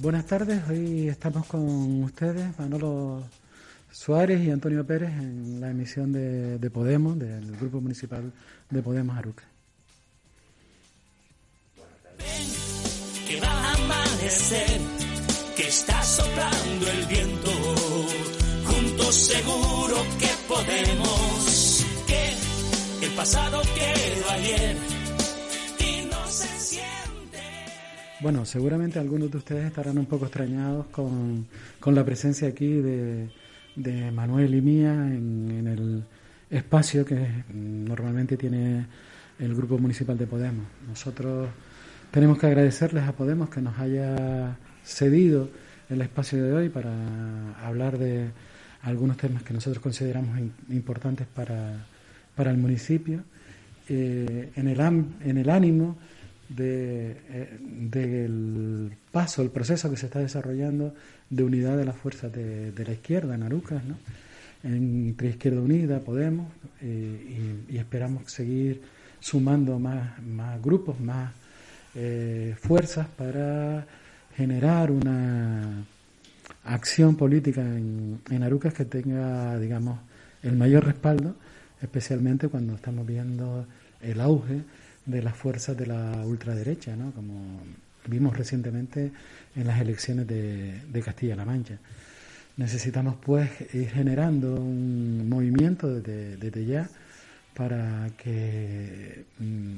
buenas tardes, hoy estamos con ustedes, Manolo Suárez y Antonio Pérez, en la emisión de, Podemos, del Grupo Municipal de Podemos Aruca. Que va a amanecer, que está soplando el viento, juntos seguro que podemos, que el pasado quedó ayer Bueno, seguramente algunos de ustedes estarán un poco extrañados con, con la presencia aquí de de Manuel y mía en, el espacio que normalmente tiene el Grupo Municipal de Podemos. Nosotros tenemos que agradecerles a Podemos que nos haya cedido el espacio de hoy para hablar de algunos temas que nosotros consideramos importantes para, para el municipio, eh, en, el, en el ánimo eh, del paso, el proceso que se está desarrollando de unidad de las fuerzas de, la izquierda en Arucas, ¿no? entre Izquierda Unida, Podemos, eh, y, esperamos seguir sumando más, más grupos, más eh, fuerzas para generar una acción política en, en Arucas que tenga, digamos, el mayor respaldo, especialmente cuando estamos viendo el auge de las fuerzas de la ultraderecha, ¿no? como vimos recientemente en las elecciones de, Castilla-La Mancha. Necesitamos pues ir generando un movimiento desde, ya para que mm,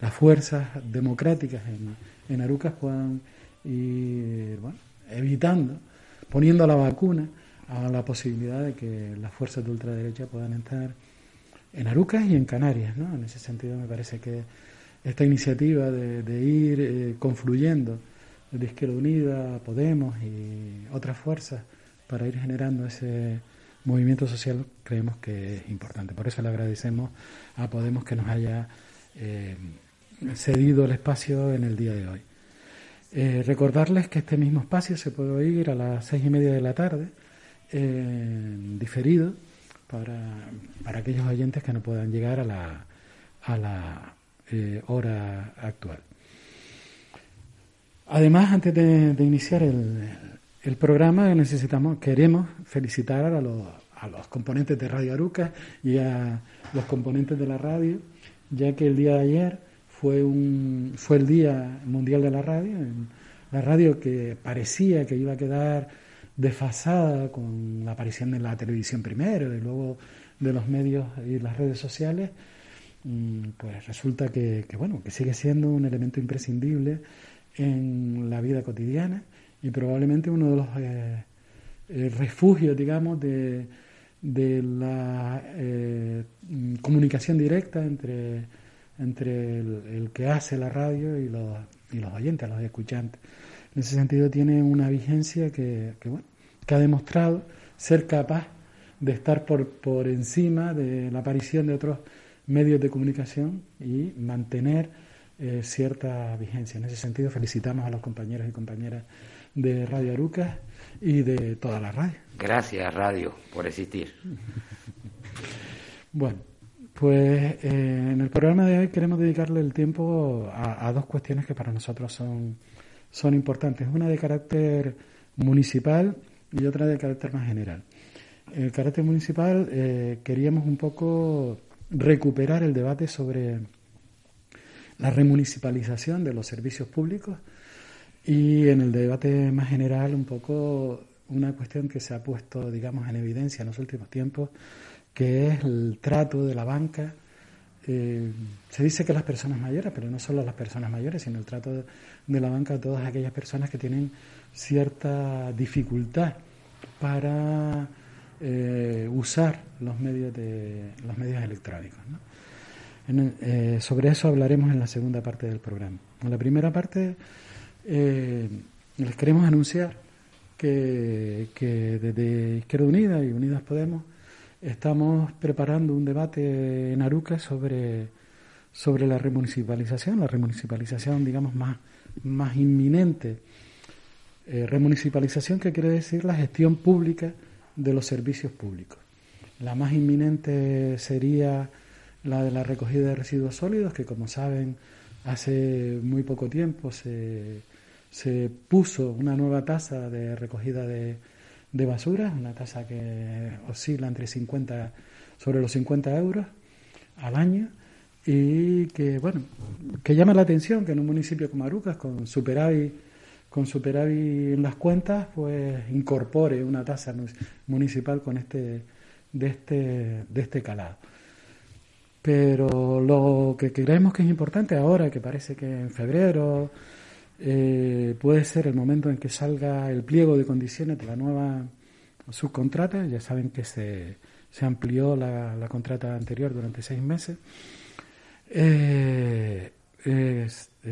las fuerzas democráticas en, en Arucas puedan ir evitando, poniendo la vacuna a la posibilidad de que las fuerzas de ultraderecha puedan entrar en Arucas y en Canarias. ¿no? En ese sentido me parece que esta iniciativa de, ir eh, confluyendo de Izquierda Unida, Podemos y otras fuerzas para ir generando ese movimiento social creemos que es importante. Por eso le agradecemos a Podemos que nos haya eh, cedido el espacio en el día de hoy. Eh, recordarles que este mismo espacio se puede oír a las seis y media de la tarde, diferido, para, para aquellos oyentes que no puedan llegar a la, a la eh, hora actual. Además, antes de, iniciar el, el, programa, necesitamos, queremos felicitar a los, a los componentes de Radio Aruca y a los componentes de la radio, ya que el día de ayer fue, un, fue el Día Mundial de la Radio, la radio que parecía que iba a quedar desfasada con la aparición de la televisión primero y luego de los medios y las redes sociales, Mm, pues resulta que, bueno, que sigue siendo un elemento imprescindible en la vida cotidiana y probablemente uno de los eh, eh, refugios, digamos, de, de la eh, mm, comunicación directa entre, entre el, que hace la radio y los, y los oyentes, los escuchantes. En ese sentido tiene una vigencia que, que, bueno, que ha demostrado ser capaz de estar por, por encima de la aparición de otros medios de comunicación y mantener eh, cierta vigencia. En ese sentido, felicitamos a los compañeros y compañeras de Radio Arucas y de toda la radio. Gracias, Radio, por existir. bueno, pues eh, en el programa de hoy queremos dedicarle el tiempo a, dos cuestiones que para nosotros son, son importantes. Una de carácter municipal y otra de carácter más general. El carácter municipal eh, queríamos un poco recuperar el debate sobre la remunicipalización de los servicios públicos y en el debate más general un poco una cuestión que se ha puesto, digamos, en evidencia en los últimos tiempos, que es el trato de la banca. Eh, se dice que las personas mayores, pero no solo las personas mayores, sino el trato de, la banca a todas aquellas personas que tienen cierta dificultad para eh, usar los medios de los medios electrónicos. Eh, sobre eso hablaremos en la segunda parte del programa. En la primera parte eh, les queremos anunciar que, que, desde Izquierda Unida y Unidas Podemos estamos preparando un debate en Aruca sobre, sobre la remunicipalización, la remunicipalización, digamos, más, más inminente. Remunicipalización que quiere decir la gestión pública de los servicios públicos. La más inminente sería la de la recogida de residuos sólidos, que como saben hace muy poco tiempo se, se puso una nueva tasa de recogida de, de basura, una tasa que oscila entre 50 sobre los 50 euros al año y que bueno que llama la atención que en un municipio como Arucas con superávit con superávit en las cuentas pues incorpore una tasa municipal con este de este de este calado pero lo que creemos que es importante ahora que parece que en febrero eh, puede ser el momento en que salga el pliego de condiciones de la nueva subcontrata ya saben que se se amplió la, la contrata anterior durante seis meses. Eh,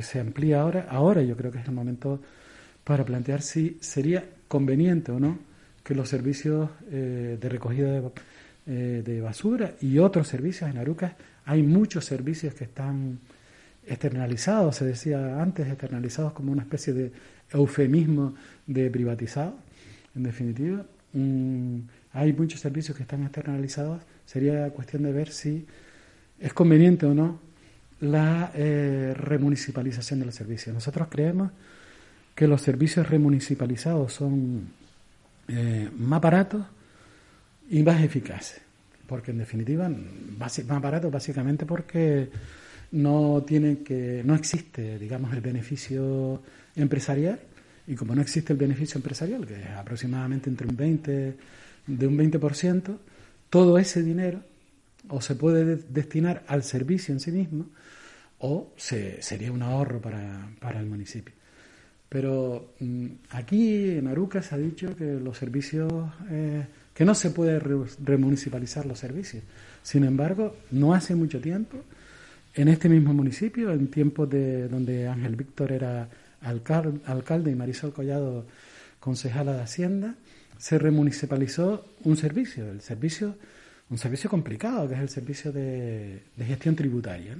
se amplía ahora. Ahora yo creo que es el momento para plantear si sería conveniente o no que los servicios eh, de recogida de, eh, de, basura y otros servicios en Arucas, hay muchos servicios que están externalizados, se decía antes, externalizados como una especie de eufemismo de privatizado, en definitiva. Hay muchos servicios que están externalizados. Sería cuestión de ver si es conveniente o no la eh, remunicipalización de los servicios. Nosotros creemos que los servicios remunicipalizados son eh, más baratos y más eficaces, porque en definitiva más baratos básicamente porque no tiene que no existe, digamos, el beneficio empresarial y como no existe el beneficio empresarial, que es aproximadamente entre un 20 de un 20%, todo ese dinero o se puede destinar al servicio en sí mismo o se, sería un ahorro para, para el municipio. Pero mm, aquí en Aruca se ha dicho que los servicios, eh, que no se puede remunicipalizar los servicios. Sin embargo, no hace mucho tiempo, en este mismo municipio, en tiempos de donde Ángel Víctor era alcalde y Marisol Collado concejala de Hacienda, se remunicipalizó un servicio, el servicio, un servicio complicado, que es el servicio de, gestión tributaria.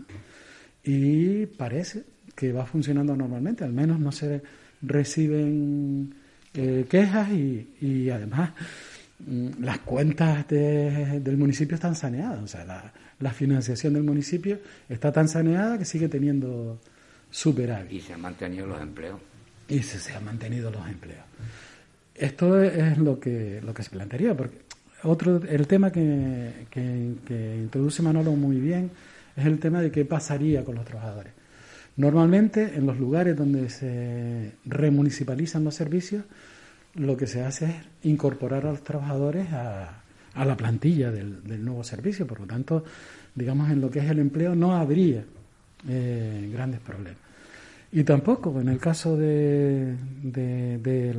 Y parece que va funcionando normalmente, al menos no se reciben eh, quejas y, además mm, las cuentas del municipio están saneadas, o sea, la, la, financiación del municipio está tan saneada que sigue teniendo superávit. Y se han mantenido los empleos. Y se, se han mantenido los empleos. Esto es lo que, lo que se plantearía, porque otro, el tema que, que, introduce Manolo muy bien es el tema de qué pasaría con los trabajadores. Normalmente, en los lugares donde se remunicipalizan los servicios, lo que se hace es incorporar a los trabajadores a, a la plantilla del, nuevo servicio. Por lo tanto, digamos, en lo que es el empleo no habría eh, grandes problemas. Y tampoco, en el caso de,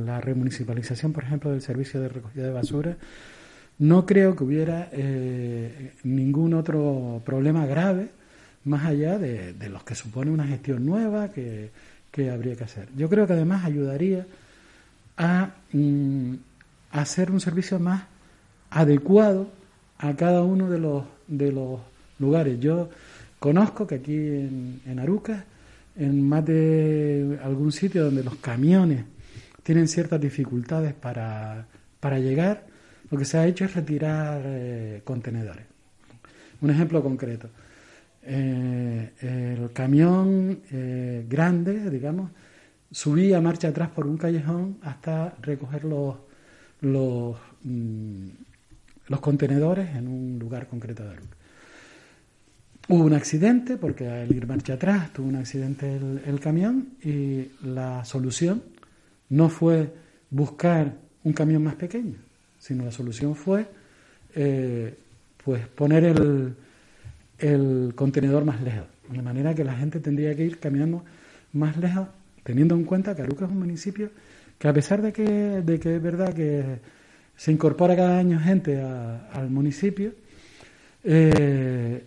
la remunicipalización, por ejemplo, del servicio de recogida de basura, no creo que hubiera eh, ningún otro problema grave más allá de, los que supone una gestión nueva que, habría que hacer. Yo creo que además ayudaría a, mm, hacer un servicio más adecuado a cada uno de los, de los lugares. Yo conozco que aquí en, en en más de algún sitio donde los camiones tienen ciertas dificultades para, para llegar, lo que se ha hecho es retirar eh, contenedores. Un ejemplo concreto. Eh, el camión eh, grande, digamos, subía marcha atrás por un callejón hasta recoger los, mm, los contenedores en un lugar concreto de Aruca. Hubo un accidente, porque al ir marcha atrás tuvo un accidente el, camión y la solución no fue buscar un camión más pequeño, sino la solución fue eh, pues poner el, el contenedor más lejos, de manera que la gente tendría que ir caminando más lejos, teniendo en cuenta que Aruca es un municipio que a pesar de que, de que es verdad que se incorpora cada año gente al municipio, eh,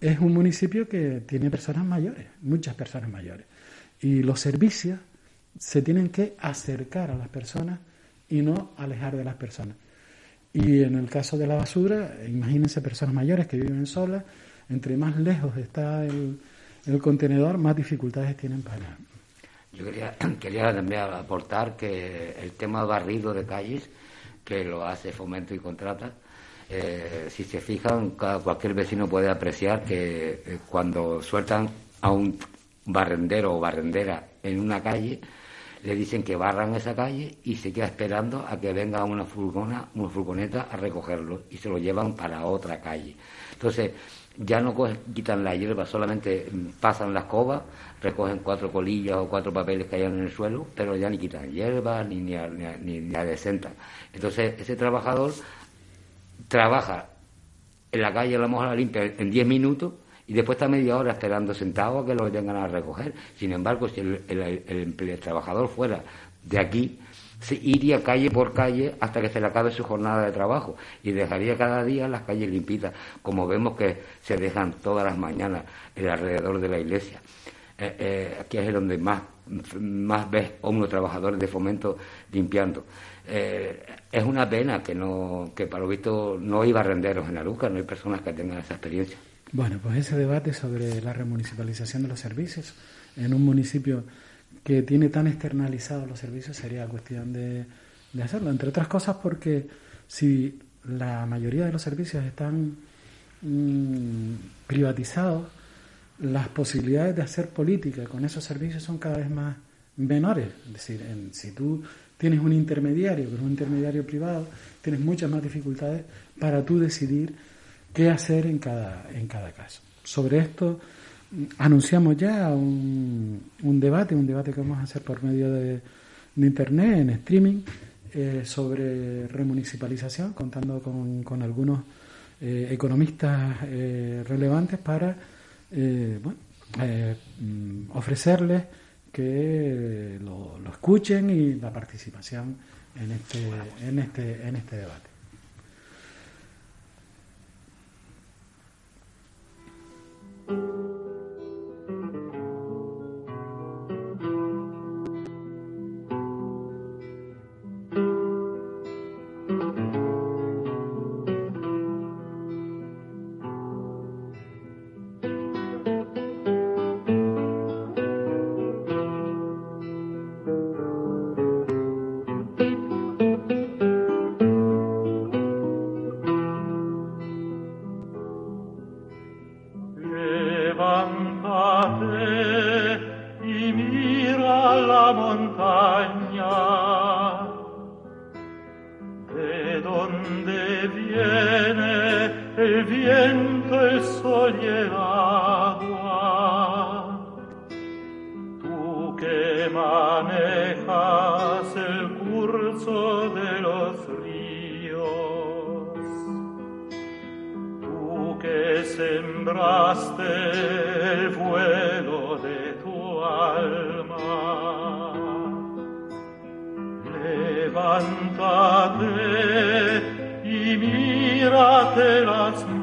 es un municipio que tiene personas mayores, muchas personas mayores. Y los servicios se tienen que acercar a las personas y no alejar de las personas. Y en el caso de la basura, imagínense personas mayores que viven solas, entre más lejos está el, contenedor, más dificultades tienen para... Yo quería, quería también aportar que el tema barrido de calles, que lo hace Fomento y Contrata, eh, si se fijan, cualquier vecino puede apreciar que eh, cuando sueltan a un barrendero o barrendera en una calle, le dicen que barran esa calle y se queda esperando a que venga una furgona, una furgoneta a recogerlo y se lo llevan para otra calle. Entonces, ya no quitan la hierba, solamente pasan la escoba, recogen cuatro colillas o cuatro papeles que hayan en el suelo, pero ya ni quitan hierba ni, ni, ni, ni adecentan. Entonces, ese trabajador trabaja en la calle, a la limpia en diez minutos y después está media hora esperando sentado a que lo vengan a recoger. Sin embargo, si el, el, trabajador fuera de aquí, se iría calle por calle hasta que se le acabe su jornada de trabajo y dejaría cada día las calles limpitas, como vemos que se dejan todas las mañanas alrededor de la iglesia. Eh, eh, aquí es donde más, más ves unos trabajadores de fomento limpiando. Eh, es una pena que no que para lo visto no iba a renderos en la Luca, no hay personas que tengan esa experiencia. Bueno, pues ese debate sobre la remunicipalización de los servicios en un municipio que tiene tan externalizados los servicios sería cuestión de, hacerlo, entre otras cosas porque si la mayoría de los servicios están mm, privatizados, las posibilidades de hacer política con esos servicios son cada vez más menores. Es decir, si tú tienes un intermediario, que es un intermediario privado, tienes muchas más dificultades para tú decidir qué hacer en cada, en cada caso. Sobre esto anunciamos ya un, un debate, un debate que vamos a hacer por medio de, Internet, en streaming, eh, sobre remunicipalización, contando con, con algunos eh, economistas eh, relevantes para bueno, mm, ofrecerles que lo, lo, escuchen y la participación en este, en este, en este debate. manejas el curso de los ríos, tú que sembraste el vuelo de tu alma, levántate y mírate las manos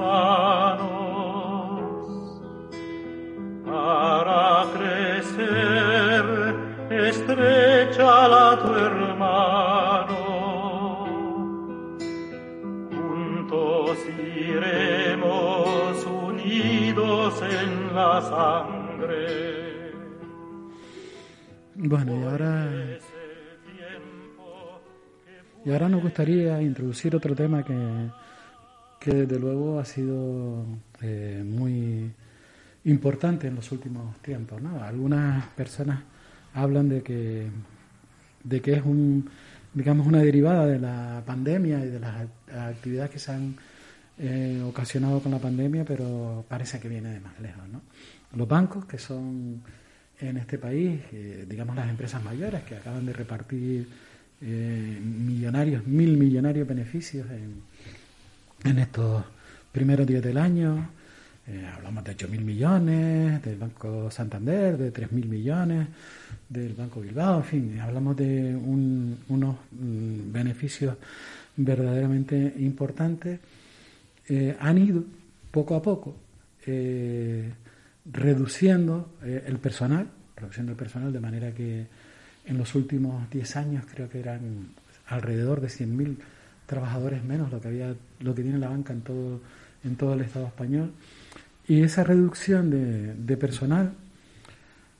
gustaría introducir otro tema que, que desde luego ha sido eh, muy importante en los últimos tiempos. ¿no? Algunas personas hablan de que, de que es un, digamos, una derivada de la pandemia y de las actividades que se han eh, ocasionado con la pandemia, pero parece que viene de más lejos. ¿no? Los bancos, que son en este país, eh, digamos, las empresas mayores que acaban de repartir eh, millonarios, mil millonarios beneficios en, en, estos primeros días del año. Eh, hablamos de 8 mil millones, del Banco Santander, de 3 mil millones, del Banco Bilbao, en fin, hablamos de unos mm, beneficios verdaderamente importantes. Eh, han ido poco a poco reduciendo el personal, reduciendo el personal de manera que en los últimos 10 años creo que eran alrededor de 100.000 trabajadores menos lo que había lo que tiene la banca en todo en todo el Estado español y esa reducción de, personal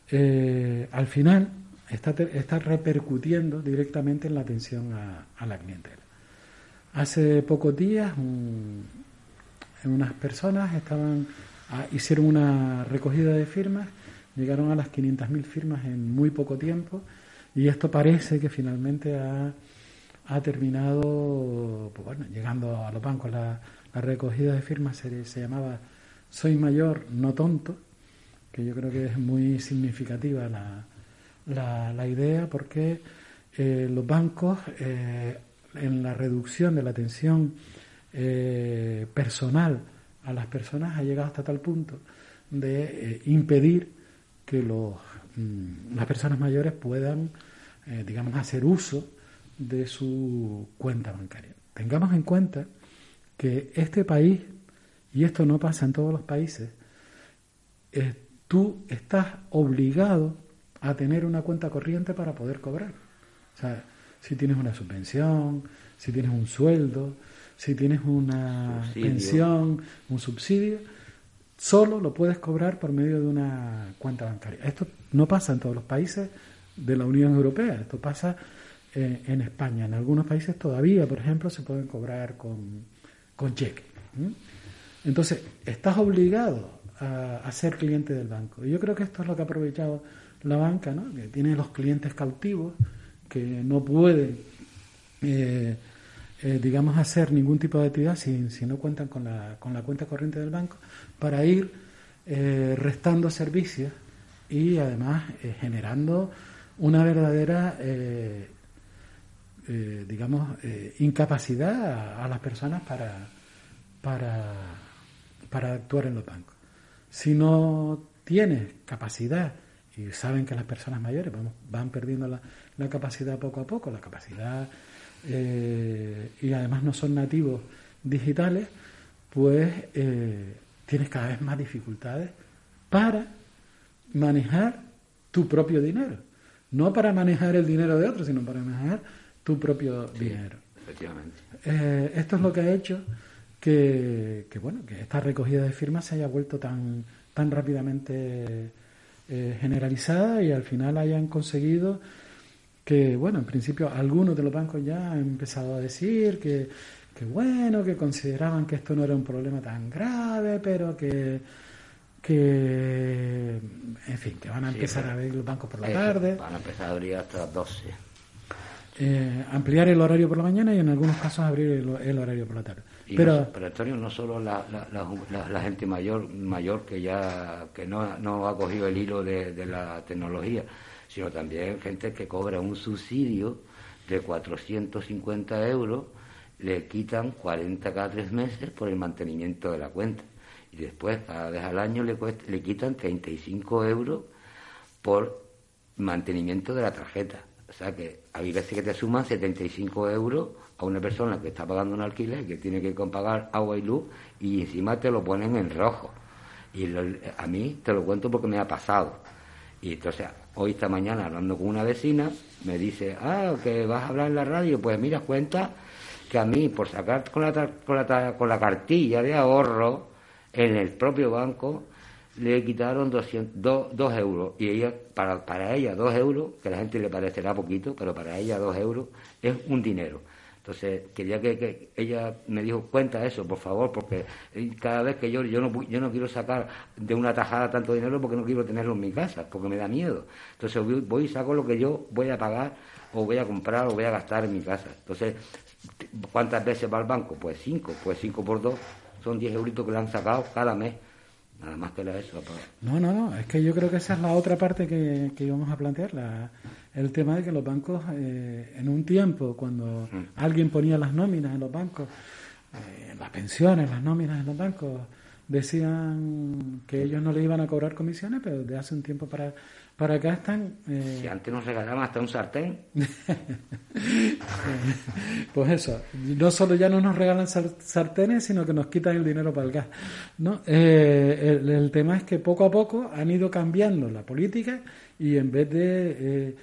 eh, al final está, está repercutiendo directamente en la atención a, la clientela. Hace pocos días unas personas estaban ah, hicieron una recogida de firmas, llegaron a las 500.000 firmas en muy poco tiempo Y esto parece que finalmente ha, ha terminado, pues bueno, llegando a los bancos. La, la recogida de firmas se, se, llamaba Soy mayor, no tonto, que yo creo que es muy significativa la, la, idea porque eh, los bancos eh, en la reducción de la atención eh, personal a las personas ha llegado hasta tal punto de impedir que los, mm, las personas mayores puedan, digamos, hacer uso de su cuenta bancaria. Tengamos en cuenta que este país, y esto no pasa en todos los países, eh, tú estás obligado a tener una cuenta corriente para poder cobrar. O sea, si tienes una subvención, si tienes un sueldo, si tienes una Subsidio. pensión, un subsidio, solo lo puedes cobrar por medio de una cuenta bancaria. Esto no pasa en todos los países de la Unión Europea, esto pasa eh, en España. En algunos países todavía, por ejemplo, se pueden cobrar con, con cheque. Entonces, estás obligado a, ser cliente del banco. Y yo creo que esto es lo que ha aprovechado la banca, ¿no? que tiene los clientes cautivos, que no pueden, eh, eh, digamos, hacer ningún tipo de actividad si, no cuentan con la, cuenta corriente del banco, para ir eh, restando servicios y además generando una verdadera, digamos, incapacidad a, a, las personas para, para, para actuar en los bancos. Si no tienes capacidad y saben que las personas mayores vamos, van perdiendo la, la, capacidad poco a poco, la capacidad eh, y además no son nativos digitales, pues eh, tienes cada vez más dificultades para manejar tu propio dinero. No para manejar el dinero de otros, sino para manejar tu propio sí, dinero. Efectivamente. Eh, esto es lo que ha hecho que, que, bueno, que esta recogida de firmas se haya vuelto tan, tan rápidamente eh, generalizada y al final hayan conseguido que, bueno, en principio algunos de los bancos ya han empezado a decir que, que bueno, que consideraban que esto no era un problema tan grave, pero que, que en fin, que van a empezar sí, a abrir los bancos por la eso, tarde. Van a empezar a abrir hasta las 12. Eh, ampliar el horario por la mañana y en algunos casos abrir el, el horario por la tarde. Y pero, Antonio, no solo la, la, la, la, gente mayor mayor que ya que no, no ha cogido el hilo de, de la tecnología, sino también gente que cobra un subsidio de 450 euros, le quitan 40 cada tres meses por el mantenimiento de la cuenta. Y después, cada vez al año, le, cuesta, le quitan 35 euros por mantenimiento de la tarjeta. O sea que hay veces que te suman 75 euros a una persona que está pagando un alquiler, que tiene que pagar agua y luz, y encima te lo ponen en rojo. Y a mí te lo cuento porque me ha pasado. Y entonces, hoy esta mañana, hablando con una vecina, me dice, ah, que vas a hablar en la radio, pues mira, cuenta que a mí, por sacar con la, con la, con la cartilla de ahorro en el propio banco, le quitaron 200, 2, 2 euros. Y ella, para, para ella, 2 euros, que a la gente le parecerá poquito, pero para ella 2 euros es un dinero. Entonces, quería que, ella me dijo, cuenta eso, por favor, porque cada vez que yo, yo no, yo no quiero sacar de una tajada tanto dinero porque no quiero tenerlo en mi casa, porque me da miedo. Entonces, voy, y saco lo que yo voy a pagar, o voy a comprar, o voy a gastar en mi casa. Entonces, ¿cuántas veces va al banco? Pues cinco, pues cinco por dos, son 10 euritos que le han sacado cada mes. Nada más que era eso. No, no, no, es que yo creo que esa es la otra parte que, que íbamos a plantear, la, el tema de que los bancos, eh, en un tiempo, cuando mm. alguien ponía las nóminas en los bancos, eh, las pensiones, las nóminas en los bancos, decían que ellos no le iban a cobrar comisiones, pero desde hace un tiempo para, para acá están... Eh... Si antes nos regalaban hasta un sartén. pues eso, no solo ya no nos regalan sartenes, sino que nos quitan el dinero para el gas. ¿no? Eh, el, el, tema es que poco a poco han ido cambiando la política y en vez de eh,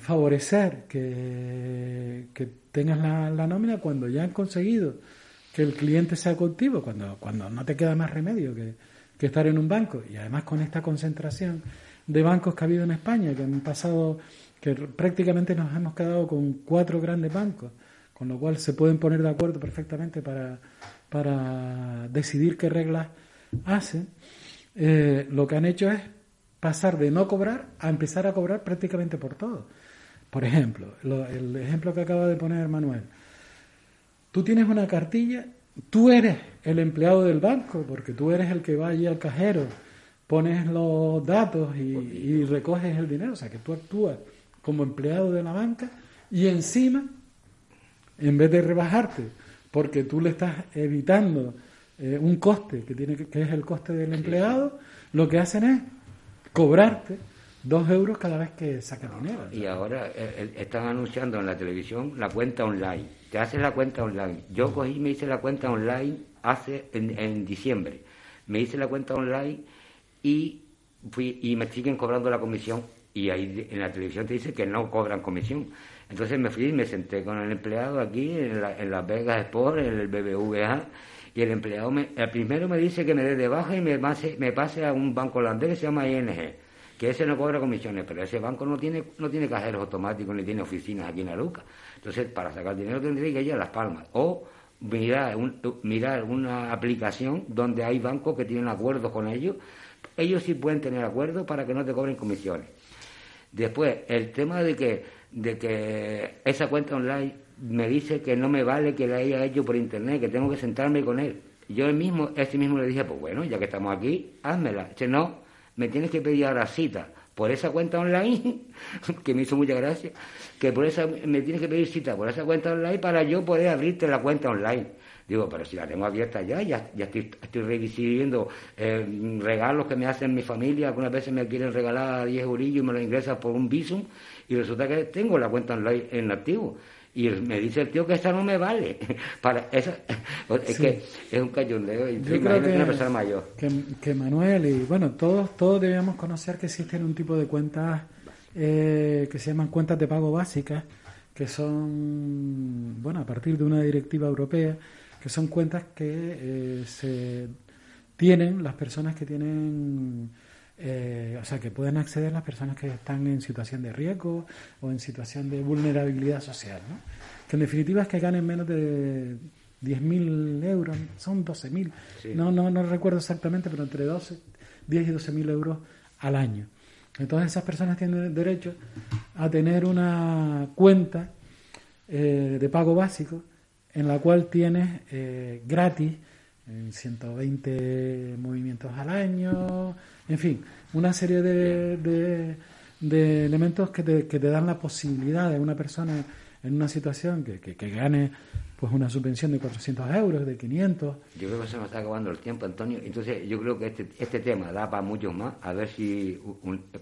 favorecer que, que tengas la, la, nómina, cuando ya han conseguido que el cliente sea cautivo, cuando, cuando no te queda más remedio que, que estar en un banco, y además con esta concentración de bancos que ha habido en España, que han pasado, que prácticamente nos hemos quedado con cuatro grandes bancos, con lo cual se pueden poner de acuerdo perfectamente para, para decidir qué reglas hacen, eh, lo que han hecho es pasar de no cobrar a empezar a cobrar prácticamente por todo. Por ejemplo, el ejemplo que acaba de poner Manuel. Tú tienes una cartilla, tú eres el empleado del banco, porque tú eres el que va allí al cajero, pones los datos y, y recoges el dinero, o sea que tú actúas como empleado de la banca y encima, en vez de rebajarte, porque tú le estás evitando eh, un coste que tiene que, es el coste del empleado, lo que hacen es cobrarte dos euros cada vez que saca dinero. Y ahora eh, eh, están anunciando en la televisión la cuenta online. Te haces la cuenta online. Yo cogí y me hice la cuenta online hace en, en diciembre. Me hice la cuenta online y fui y me siguen cobrando la comisión y ahí en la televisión te dice que no cobran comisión. Entonces me fui y me senté con el empleado aquí en, la, en Las Vegas Sport, en el BBVA, y el empleado, me, el primero me dice que me dé de baja y me pase, me pase a un banco holandés que se llama ING, que ese no cobra comisiones, pero ese banco no tiene, no tiene cajeros automáticos ni tiene oficinas aquí en Aruca. Entonces, para sacar dinero tendría que ir a Las Palmas. O mirar, mirar una aplicación donde hay bancos que tienen acuerdos con ellos. Ellos sí pueden tener acuerdos para que no te cobren comisiones. Después, el tema de que, de que esa cuenta online me dice que no me vale que la haya hecho por internet, que tengo que sentarme con él. Yo mismo, este mismo le dije, pues bueno, ya que estamos aquí, házmela. Dice, no, me tienes que pedir ahora cita por esa cuenta online, que me hizo mucha gracia, que por esa, me tienes que pedir cita por esa cuenta online para yo poder abrirte la cuenta online. Digo, pero si la tengo abierta ya, ya, ya estoy, estoy recibiendo eh, regalos que me hacen mi familia, algunas veces me quieren regalar 10 eurillos y me lo ingresan por un visum, y resulta que tengo la cuenta online en activo. Y me dice el tío que esa no me vale. Para esa, es que es un cayondeo. Yo creo que, una persona mayor. Que, que, Manuel y bueno, todos, todos debíamos conocer que existen un tipo de cuentas eh, que se llaman cuentas de pago básicas, que son, bueno, a partir de una directiva europea, que son cuentas que eh, se tienen las personas que tienen, eh, o sea, que pueden acceder las personas que están en situación de riesgo o en situación de vulnerabilidad social, ¿no? Que en definitiva es que ganen menos de 10.000 euros, son 12.000, no, no, no recuerdo exactamente, pero entre 12, 10 y 12.000 euros al año. Entonces esas personas tienen derecho a tener una cuenta eh, de pago básico en la cual tienes eh, gratis en 120 movimientos al año, en fin, una serie de, de, de elementos que te, que te, dan la posibilidad de una persona en una situación que, que, que gane pues una subvención de 400 euros, de 500. Yo creo que se nos está acabando el tiempo, Antonio. Entonces, yo creo que este, este tema da para muchos más. A ver si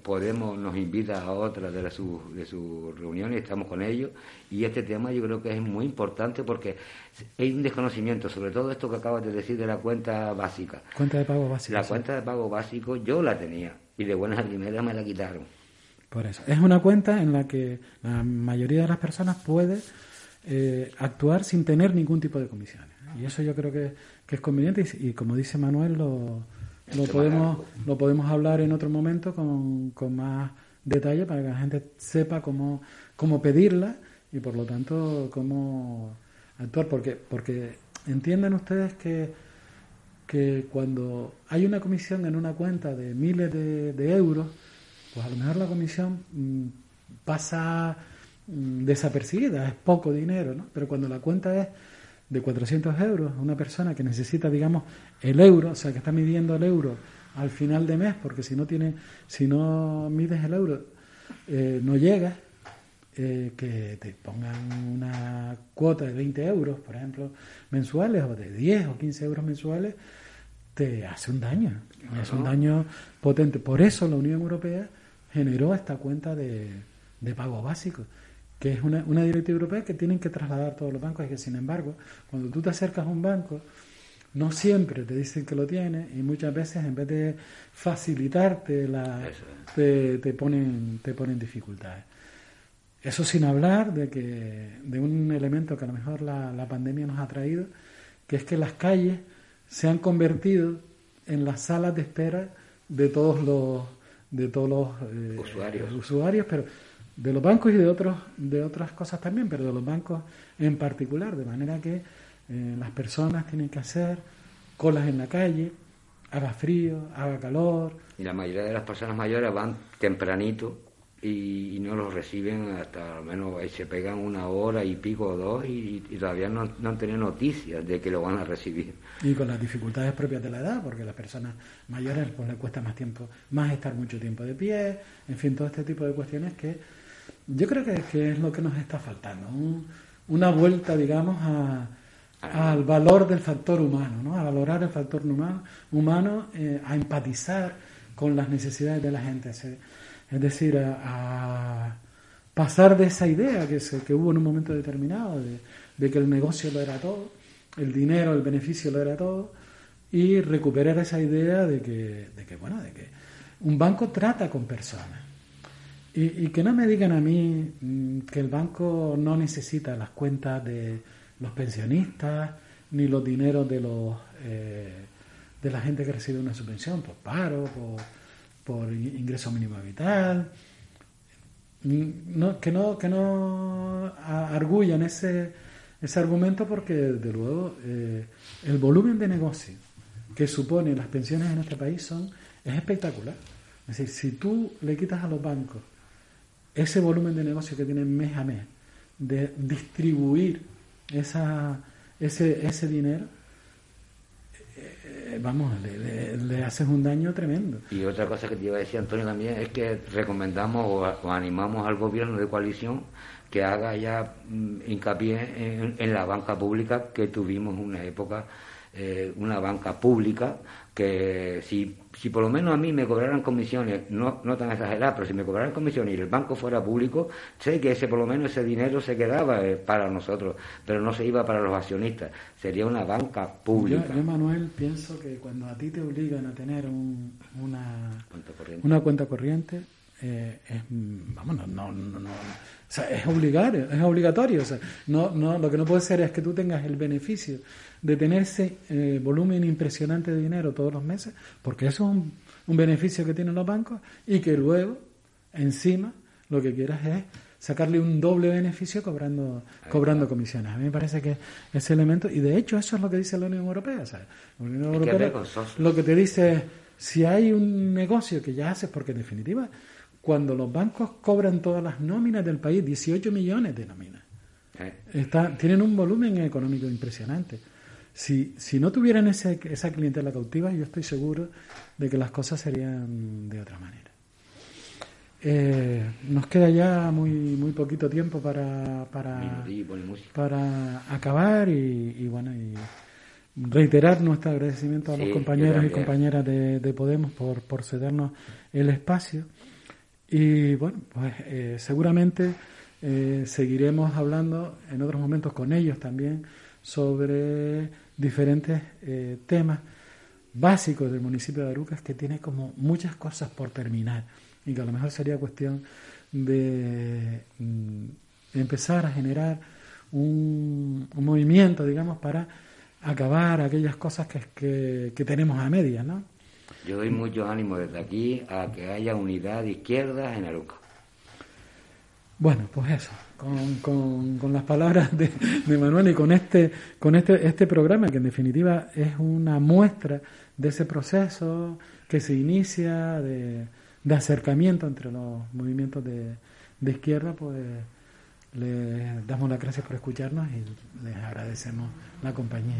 Podemos nos invita a otra de, sus de sus reuniones, estamos con ellos. Y este tema yo creo que es muy importante porque hay un desconocimiento, sobre todo esto que acabas de decir de la cuenta básica. Cuenta de pago básico. La cuenta de pago básico yo la tenía y de buenas a primeras me la quitaron. Por eso. Es una cuenta en la que la mayoría de las personas puede eh, actuar sin tener ningún tipo de comisiones. Y eso yo creo que, que es conveniente y, y, como dice Manuel, lo, lo podemos, lo podemos hablar en otro momento con, con, más detalle para que la gente sepa cómo, cómo pedirla y por lo tanto cómo actuar. Porque, porque entienden ustedes que, que cuando hay una comisión en una cuenta de miles de, de euros, pues a lo mejor la comisión mmm, pasa Mm, desapercibida, es poco dinero, ¿no? Pero cuando la cuenta es de 400 euros, una persona que necesita, digamos, el euro, o sea, que está midiendo el euro al final de mes, porque si no tiene, si no mides el euro, eh, no llega, eh, que te pongan una cuota de 20 euros, por ejemplo, mensuales, o de 10 o 15 euros mensuales, te hace un daño, es un daño potente. Por eso la Unión Europea generó esta cuenta de, de pago básico que es una, una directiva europea que tienen que trasladar todos los bancos. Y que sin embargo cuando tú te acercas a un banco no siempre te dicen que lo tiene y muchas veces en vez de facilitarte la te, te, ponen te ponen dificultades. Eso sin hablar de que de un elemento que a lo mejor la, la pandemia nos ha traído que es que las calles se han convertido en las salas de espera de todos los de todos los eh, usuarios. usuarios pero de los bancos y de otros de otras cosas también, pero de los bancos en particular, de manera que eh, las personas tienen que hacer colas en la calle, haga frío, haga calor. Y la mayoría de las personas mayores van tempranito y, no los reciben hasta al menos se pegan una hora y pico o dos y, todavía no, han tenido noticias de que lo van a recibir. Y con las dificultades propias de la edad, porque a las personas mayores pues les cuesta más tiempo, más estar mucho tiempo de pie, en fin, todo este tipo de cuestiones que yo creo que, es lo que nos está faltando, una vuelta, digamos, a, al valor del factor humano, ¿no? a valorar el factor humano, humano eh, a empatizar con las necesidades de la gente. Es decir, a, pasar de esa idea que, se, que hubo en un momento determinado, de, que el negocio lo era todo, el dinero, el beneficio lo era todo, y recuperar esa idea de que, de que bueno, de que un banco trata con personas. Y, que no me digan a mí mm, que el banco no necesita las cuentas de los pensionistas, ni los dineros de los eh, de la gente que recibe una subvención por paro, por por ingreso mínimo vital, no, que no, que no arguyan ese, ese argumento porque, de luego, eh, el volumen de negocio que suponen las pensiones en este país son, es espectacular. Es decir, si tú le quitas a los bancos ese volumen de negocio que tienen mes a mes, de distribuir esa, ese, ese dinero, eh, vamos, le, haces un daño tremendo. Y otra cosa que te iba a decir, Antonio, también es que recomendamos o, animamos al gobierno de coalición que haga ya mm, hincapié en, la banca pública que tuvimos una época, eh, una banca pública que si, si por lo menos a mí me cobraran comisiones, no, no tan exageradas, pero si me cobraran comisiones y el banco fuera público, sé que ese por lo menos ese dinero se quedaba eh, para nosotros, pero no se iba para los accionistas, sería una banca pública. Yo, Manuel, pienso que cuando a ti te obligan a tener una, cuenta corriente, una cuenta corriente eh, es, vamos, no, no, no, o sea, es obligatorio, es obligatorio, o sea, no, no, lo que no puede ser es que tú tengas el beneficio de tener ese eh, volumen impresionante de dinero todos los meses, porque eso es un, beneficio que tienen los bancos, y que luego, encima, lo que quieras es sacarle un doble beneficio cobrando cobrando comisiones. A mí me parece que ese elemento, y de hecho eso es lo que dice la Unión Europea. La Unión Europea lo que te dice es, si hay un negocio que ya haces, porque en definitiva, cuando los bancos cobran todas las nóminas del país, 18 millones de nóminas, eh. tienen un volumen económico impresionante. Si, si no tuvieran ese, esa clientela cautiva, yo estoy seguro de que las cosas serían de otra manera. Eh, nos queda ya muy muy poquito tiempo para para, para acabar y, bueno y reiterar nuestro agradecimiento a los compañeros y compañeras de, Podemos por, por cedernos el espacio y bueno pues eh, seguramente eh, seguiremos hablando en otros momentos con ellos también sobre diferentes eh, temas básicos del municipio de Arucas que tiene como muchas cosas por terminar y que a lo mejor sería cuestión de mm, empezar a generar un, movimiento, digamos, para acabar aquellas cosas que, que, tenemos a medias, ¿no? Yo doy mucho ánimo desde aquí a que haya unidad de izquierda en Arucas. Bueno, pues eso, con, con, las palabras de, de, Manuel y con este, con este, este programa, que en definitiva es una muestra de ese proceso que se inicia de, de acercamiento entre los movimientos de, de izquierda, pues les damos las gracias por escucharnos y les agradecemos la compañía.